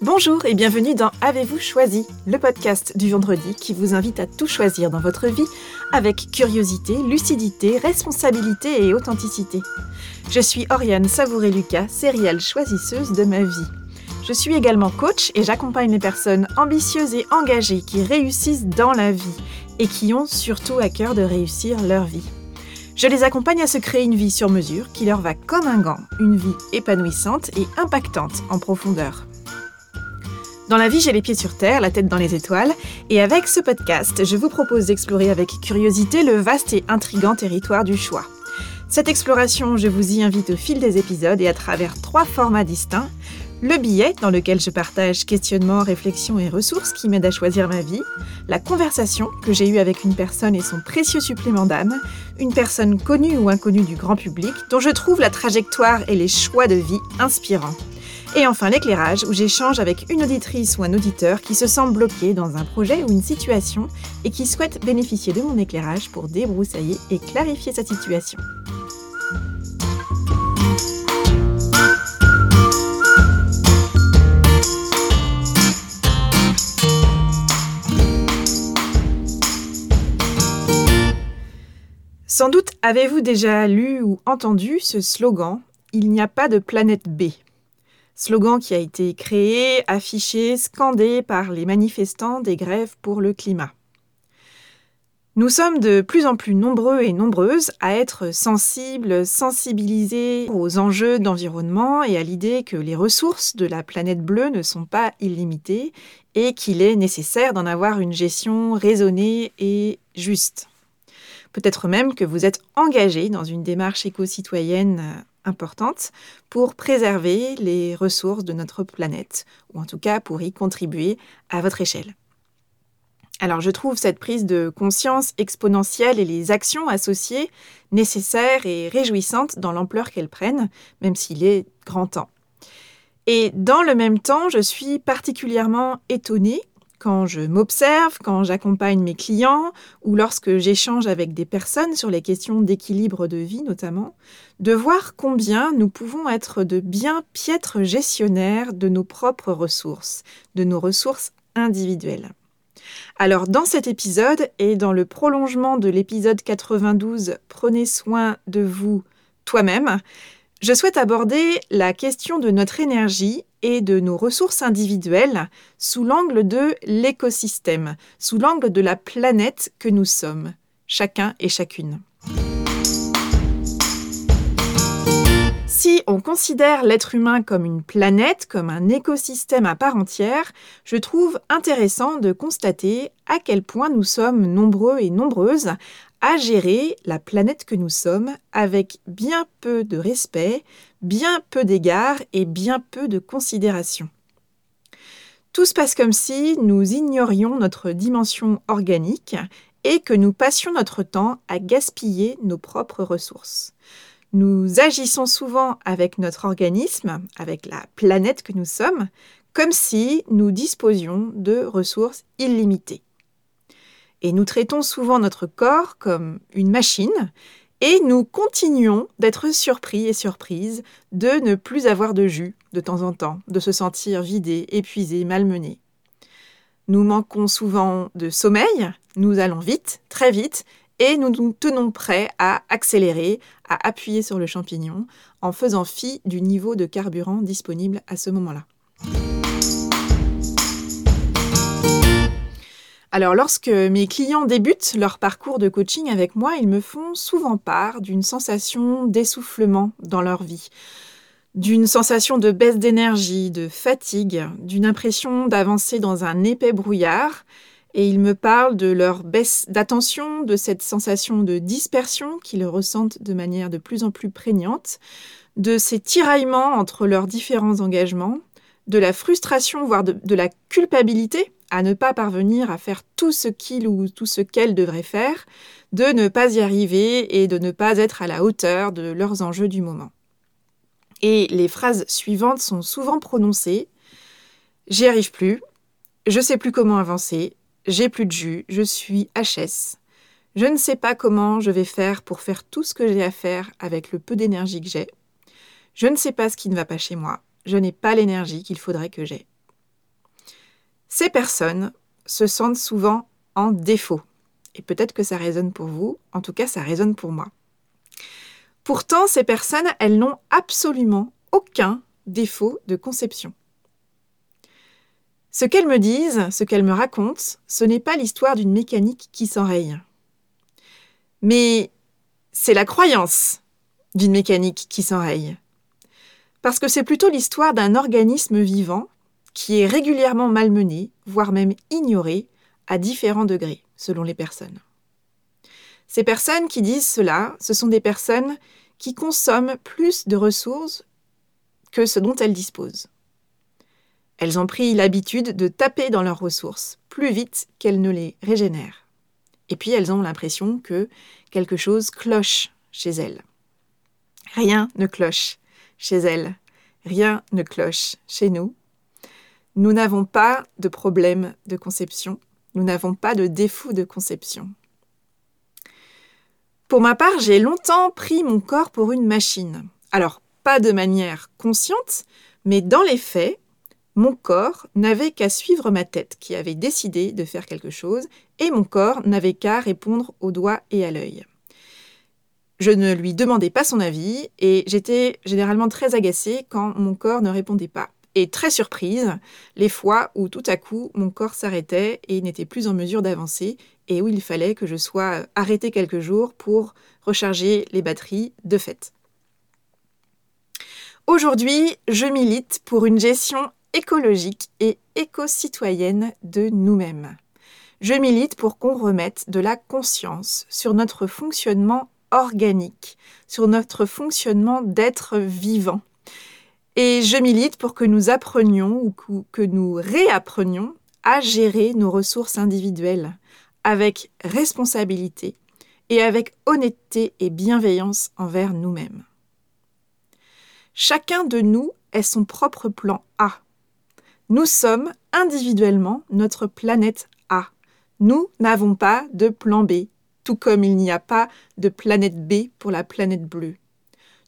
Bonjour et bienvenue dans Avez-vous choisi, le podcast du vendredi qui vous invite à tout choisir dans votre vie avec curiosité, lucidité, responsabilité et authenticité. Je suis Oriane Savouré-Lucas, céréale choisisseuse de ma vie. Je suis également coach et j'accompagne les personnes ambitieuses et engagées qui réussissent dans la vie et qui ont surtout à cœur de réussir leur vie. Je les accompagne à se créer une vie sur mesure qui leur va comme un gant, une vie épanouissante et impactante en profondeur. Dans la vie, j'ai les pieds sur terre, la tête dans les étoiles, et avec ce podcast, je vous propose d'explorer avec curiosité le vaste et intrigant territoire du choix. Cette exploration, je vous y invite au fil des épisodes et à travers trois formats distincts le billet, dans lequel je partage questionnements, réflexions et ressources qui m'aident à choisir ma vie, la conversation que j'ai eue avec une personne et son précieux supplément d'âme, une personne connue ou inconnue du grand public, dont je trouve la trajectoire et les choix de vie inspirants. Et enfin l'éclairage, où j'échange avec une auditrice ou un auditeur qui se sent bloqué dans un projet ou une situation et qui souhaite bénéficier de mon éclairage pour débroussailler et clarifier sa situation. Sans doute avez-vous déjà lu ou entendu ce slogan Il n'y a pas de planète B. Slogan qui a été créé, affiché, scandé par les manifestants des grèves pour le climat. Nous sommes de plus en plus nombreux et nombreuses à être sensibles, sensibilisés aux enjeux d'environnement et à l'idée que les ressources de la planète bleue ne sont pas illimitées et qu'il est nécessaire d'en avoir une gestion raisonnée et juste. Peut-être même que vous êtes engagé dans une démarche éco-citoyenne euh, importante pour préserver les ressources de notre planète, ou en tout cas pour y contribuer à votre échelle. Alors je trouve cette prise de conscience exponentielle et les actions associées nécessaires et réjouissantes dans l'ampleur qu'elles prennent, même s'il est grand temps. Et dans le même temps, je suis particulièrement étonnée quand je m'observe, quand j'accompagne mes clients ou lorsque j'échange avec des personnes sur les questions d'équilibre de vie notamment, de voir combien nous pouvons être de bien piètres gestionnaires de nos propres ressources, de nos ressources individuelles. Alors dans cet épisode et dans le prolongement de l'épisode 92 Prenez soin de vous toi-même, je souhaite aborder la question de notre énergie et de nos ressources individuelles sous l'angle de l'écosystème, sous l'angle de la planète que nous sommes, chacun et chacune. Si on considère l'être humain comme une planète, comme un écosystème à part entière, je trouve intéressant de constater à quel point nous sommes nombreux et nombreuses à gérer la planète que nous sommes avec bien peu de respect, bien peu d'égard et bien peu de considération. Tout se passe comme si nous ignorions notre dimension organique et que nous passions notre temps à gaspiller nos propres ressources. Nous agissons souvent avec notre organisme, avec la planète que nous sommes, comme si nous disposions de ressources illimitées. Et nous traitons souvent notre corps comme une machine et nous continuons d'être surpris et surprises de ne plus avoir de jus de temps en temps, de se sentir vidé, épuisé, malmené. Nous manquons souvent de sommeil, nous allons vite, très vite, et nous nous tenons prêts à accélérer, à appuyer sur le champignon, en faisant fi du niveau de carburant disponible à ce moment-là. Alors lorsque mes clients débutent leur parcours de coaching avec moi, ils me font souvent part d'une sensation d'essoufflement dans leur vie, d'une sensation de baisse d'énergie, de fatigue, d'une impression d'avancer dans un épais brouillard, et ils me parlent de leur baisse d'attention, de cette sensation de dispersion qu'ils ressentent de manière de plus en plus prégnante, de ces tiraillements entre leurs différents engagements, de la frustration, voire de, la culpabilité à ne pas parvenir à faire tout ce qu'il ou tout ce qu'elle devrait faire, de ne pas y arriver et de ne pas être à la hauteur de leurs enjeux du moment. Et les phrases suivantes sont souvent prononcées J'y arrive plus, je sais plus comment avancer, j'ai plus de jus, je suis HS, je ne sais pas comment je vais faire pour faire tout ce que j'ai à faire avec le peu d'énergie que j'ai, Je ne sais pas ce qui ne va pas chez moi. Je n'ai pas l'énergie qu'il faudrait que j'aie. Ces personnes se sentent souvent en défaut. Et peut-être que ça résonne pour vous, en tout cas ça résonne pour moi. Pourtant, ces personnes, elles n'ont absolument aucun défaut de conception. Ce qu'elles me disent, ce qu'elles me racontent, ce n'est pas l'histoire d'une mécanique qui s'enraye. Mais c'est la croyance d'une mécanique qui s'enraye. Parce que c'est plutôt l'histoire d'un organisme vivant qui est régulièrement malmené, voire même ignoré, à différents degrés, selon les personnes. Ces personnes qui disent cela, ce sont des personnes qui consomment plus de ressources que ce dont elles disposent. Elles ont pris l'habitude de taper dans leurs ressources plus vite qu'elles ne les régénèrent. Et puis elles ont l'impression que quelque chose cloche chez elles. Rien ne cloche chez elles. Rien ne cloche chez nous. Nous n'avons pas de problème de conception. Nous n'avons pas de défaut de conception. Pour ma part, j'ai longtemps pris mon corps pour une machine. Alors, pas de manière consciente, mais dans les faits, mon corps n'avait qu'à suivre ma tête qui avait décidé de faire quelque chose, et mon corps n'avait qu'à répondre au doigt et à l'œil. Je ne lui demandais pas son avis, et j'étais généralement très agacée quand mon corps ne répondait pas et très surprise les fois où tout à coup mon corps s'arrêtait et n'était plus en mesure d'avancer et où il fallait que je sois arrêtée quelques jours pour recharger les batteries de fait. Aujourd'hui, je milite pour une gestion écologique et éco-citoyenne de nous-mêmes. Je milite pour qu'on remette de la conscience sur notre fonctionnement organique, sur notre fonctionnement d'être vivant et je milite pour que nous apprenions ou que nous réapprenions à gérer nos ressources individuelles avec responsabilité et avec honnêteté et bienveillance envers nous-mêmes. Chacun de nous est son propre plan A. Nous sommes individuellement notre planète A. Nous n'avons pas de plan B, tout comme il n'y a pas de planète B pour la planète bleue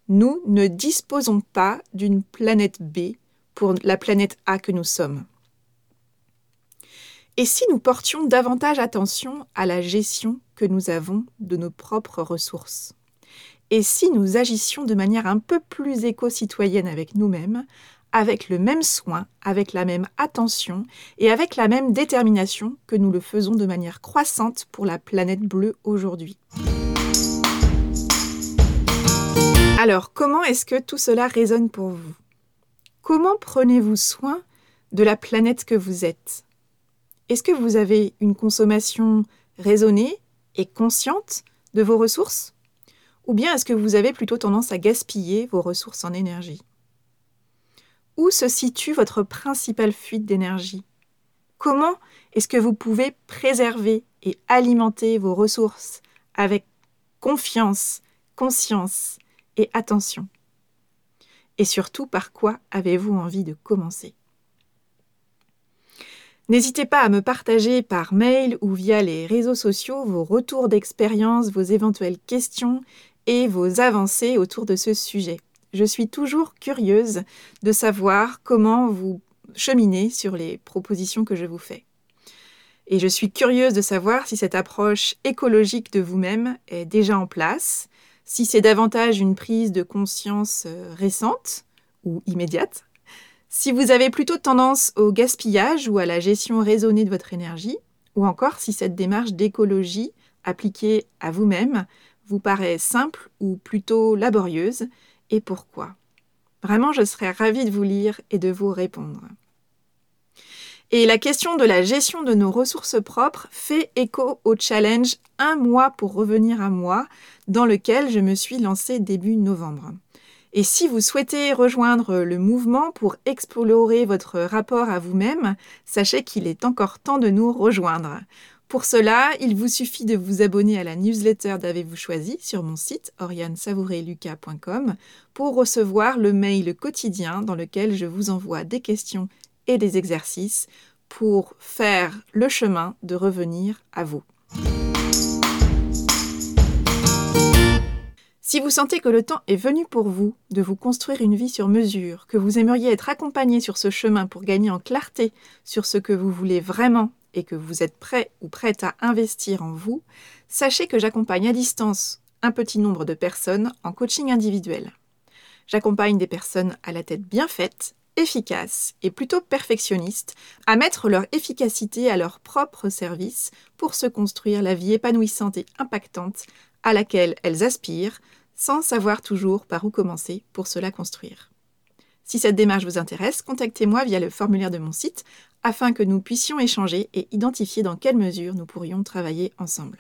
nous ne disposons pas d'une planète B pour la planète A que nous sommes. Et si nous portions davantage attention à la gestion que nous avons de nos propres ressources? Et si nous agissions de manière un peu plus éco-citoyenne avec nous-mêmes, avec le même soin, avec la même attention et avec la même détermination que nous le faisons de manière croissante pour la planète bleue aujourd'hui. Alors, comment est-ce que tout cela résonne pour vous? Comment prenez-vous soin de la planète que vous êtes? Est-ce que vous avez une consommation raisonnée et consciente de vos ressources? Ou bien est-ce que vous avez plutôt tendance à gaspiller vos ressources en énergie? Où se situe votre principale fuite d'énergie? Comment est-ce que vous pouvez préserver et alimenter vos ressources avec confiance, conscience et attention? Et surtout, par quoi avez-vous envie de commencer? N'hésitez pas à me partager par mail ou via les réseaux sociaux vos retours d'expérience, vos éventuelles questions et vos avancées autour de ce sujet. Je suis toujours curieuse de savoir comment vous cheminez sur les propositions que je vous fais. Et je suis curieuse de savoir si cette approche écologique de vous-même est déjà en place, si c'est davantage une prise de conscience euh, récente ou immédiate, si vous avez plutôt tendance au gaspillage ou à la gestion raisonnée de votre énergie, ou encore si cette démarche d'écologie appliquée à vous-même vous paraît simple ou plutôt laborieuse, et pourquoi. Vraiment, je serais ravie de vous lire et de vous répondre. Et la question de la gestion de nos ressources propres fait écho au challenge Un mois pour revenir à moi, dans lequel je me suis lancée début novembre. Et si vous souhaitez rejoindre le mouvement pour explorer votre rapport à vous-même, sachez qu'il est encore temps de nous rejoindre. Pour cela, il vous suffit de vous abonner à la newsletter d'Avez-vous choisi sur mon site oriansavoureluca.com pour recevoir le mail quotidien dans lequel je vous envoie des questions et des exercices pour faire le chemin de revenir à vous. Si vous sentez que le temps est venu pour vous de vous construire une vie sur mesure, que vous aimeriez être accompagné sur ce chemin pour gagner en clarté sur ce que vous voulez vraiment et que vous êtes prêt ou prête à investir en vous, sachez que j'accompagne à distance un petit nombre de personnes en coaching individuel. J'accompagne des personnes à la tête bien faite, efficaces et plutôt perfectionnistes à mettre leur efficacité à leur propre service pour se construire la vie épanouissante et impactante à laquelle elles aspirent sans savoir toujours par où commencer pour cela construire. Si cette démarche vous intéresse, contactez-moi via le formulaire de mon site afin que nous puissions échanger et identifier dans quelle mesure nous pourrions travailler ensemble.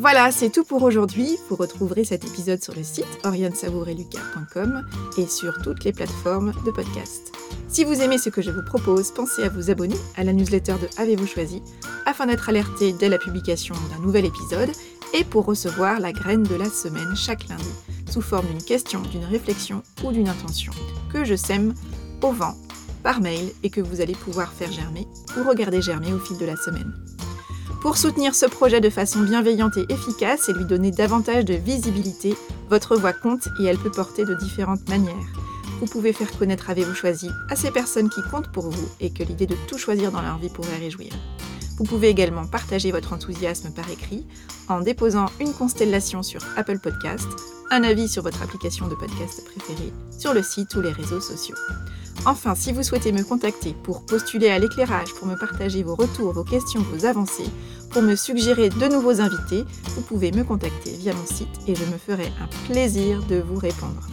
Voilà, c'est tout pour aujourd'hui. Vous retrouverez cet épisode sur le site orionsavoureluca.com et sur toutes les plateformes de podcast. Si vous aimez ce que je vous propose, pensez à vous abonner à la newsletter de Avez-vous choisi afin d'être alerté dès la publication d'un nouvel épisode et pour recevoir la graine de la semaine chaque lundi sous forme d'une question, d'une réflexion ou d'une intention que je sème au vent par mail et que vous allez pouvoir faire germer ou regarder germer au fil de la semaine. Pour soutenir ce projet de façon bienveillante et efficace et lui donner davantage de visibilité, votre voix compte et elle peut porter de différentes manières. Vous pouvez faire connaître Avez-vous choisi à ces personnes qui comptent pour vous et que l'idée de tout choisir dans leur vie pourrait réjouir. Vous pouvez également partager votre enthousiasme par écrit en déposant une constellation sur Apple Podcast, un avis sur votre application de podcast préférée, sur le site ou les réseaux sociaux. Enfin, si vous souhaitez me contacter pour postuler à l'éclairage, pour me partager vos retours, vos questions, vos avancées, pour me suggérer de nouveaux invités, vous pouvez me contacter via mon site et je me ferai un plaisir de vous répondre.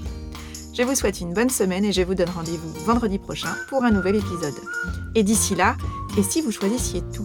Je vous souhaite une bonne semaine et je vous donne rendez-vous vendredi prochain pour un nouvel épisode. Et d'ici là, et si vous choisissiez tout?